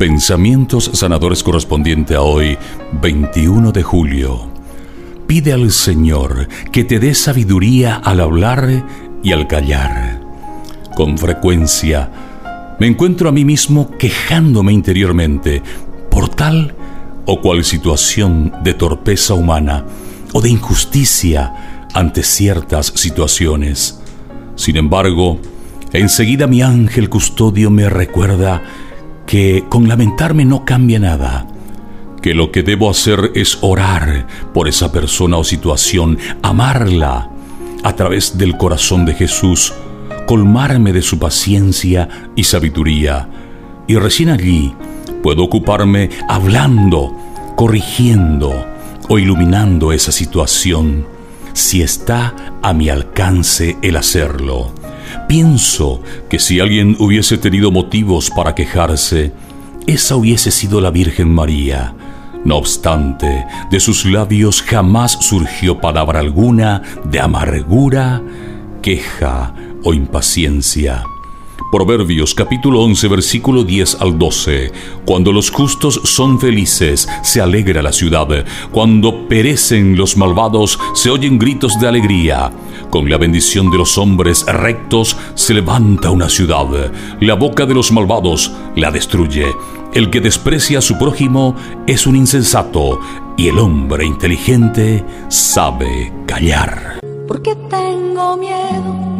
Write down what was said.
Pensamientos sanadores correspondiente a hoy, 21 de julio. Pide al Señor que te dé sabiduría al hablar y al callar. Con frecuencia me encuentro a mí mismo quejándome interiormente por tal o cual situación de torpeza humana o de injusticia ante ciertas situaciones. Sin embargo, enseguida mi ángel custodio me recuerda que con lamentarme no cambia nada, que lo que debo hacer es orar por esa persona o situación, amarla a través del corazón de Jesús, colmarme de su paciencia y sabiduría, y recién allí puedo ocuparme hablando, corrigiendo o iluminando esa situación, si está a mi alcance el hacerlo. Pienso que si alguien hubiese tenido motivos para quejarse, esa hubiese sido la Virgen María. No obstante, de sus labios jamás surgió palabra alguna de amargura, queja o impaciencia. Proverbios capítulo 11 versículo 10 al 12. Cuando los justos son felices, se alegra la ciudad. Cuando perecen los malvados, se oyen gritos de alegría. Con la bendición de los hombres rectos se levanta una ciudad. La boca de los malvados la destruye. El que desprecia a su prójimo es un insensato y el hombre inteligente sabe callar. ¿Por qué tengo miedo?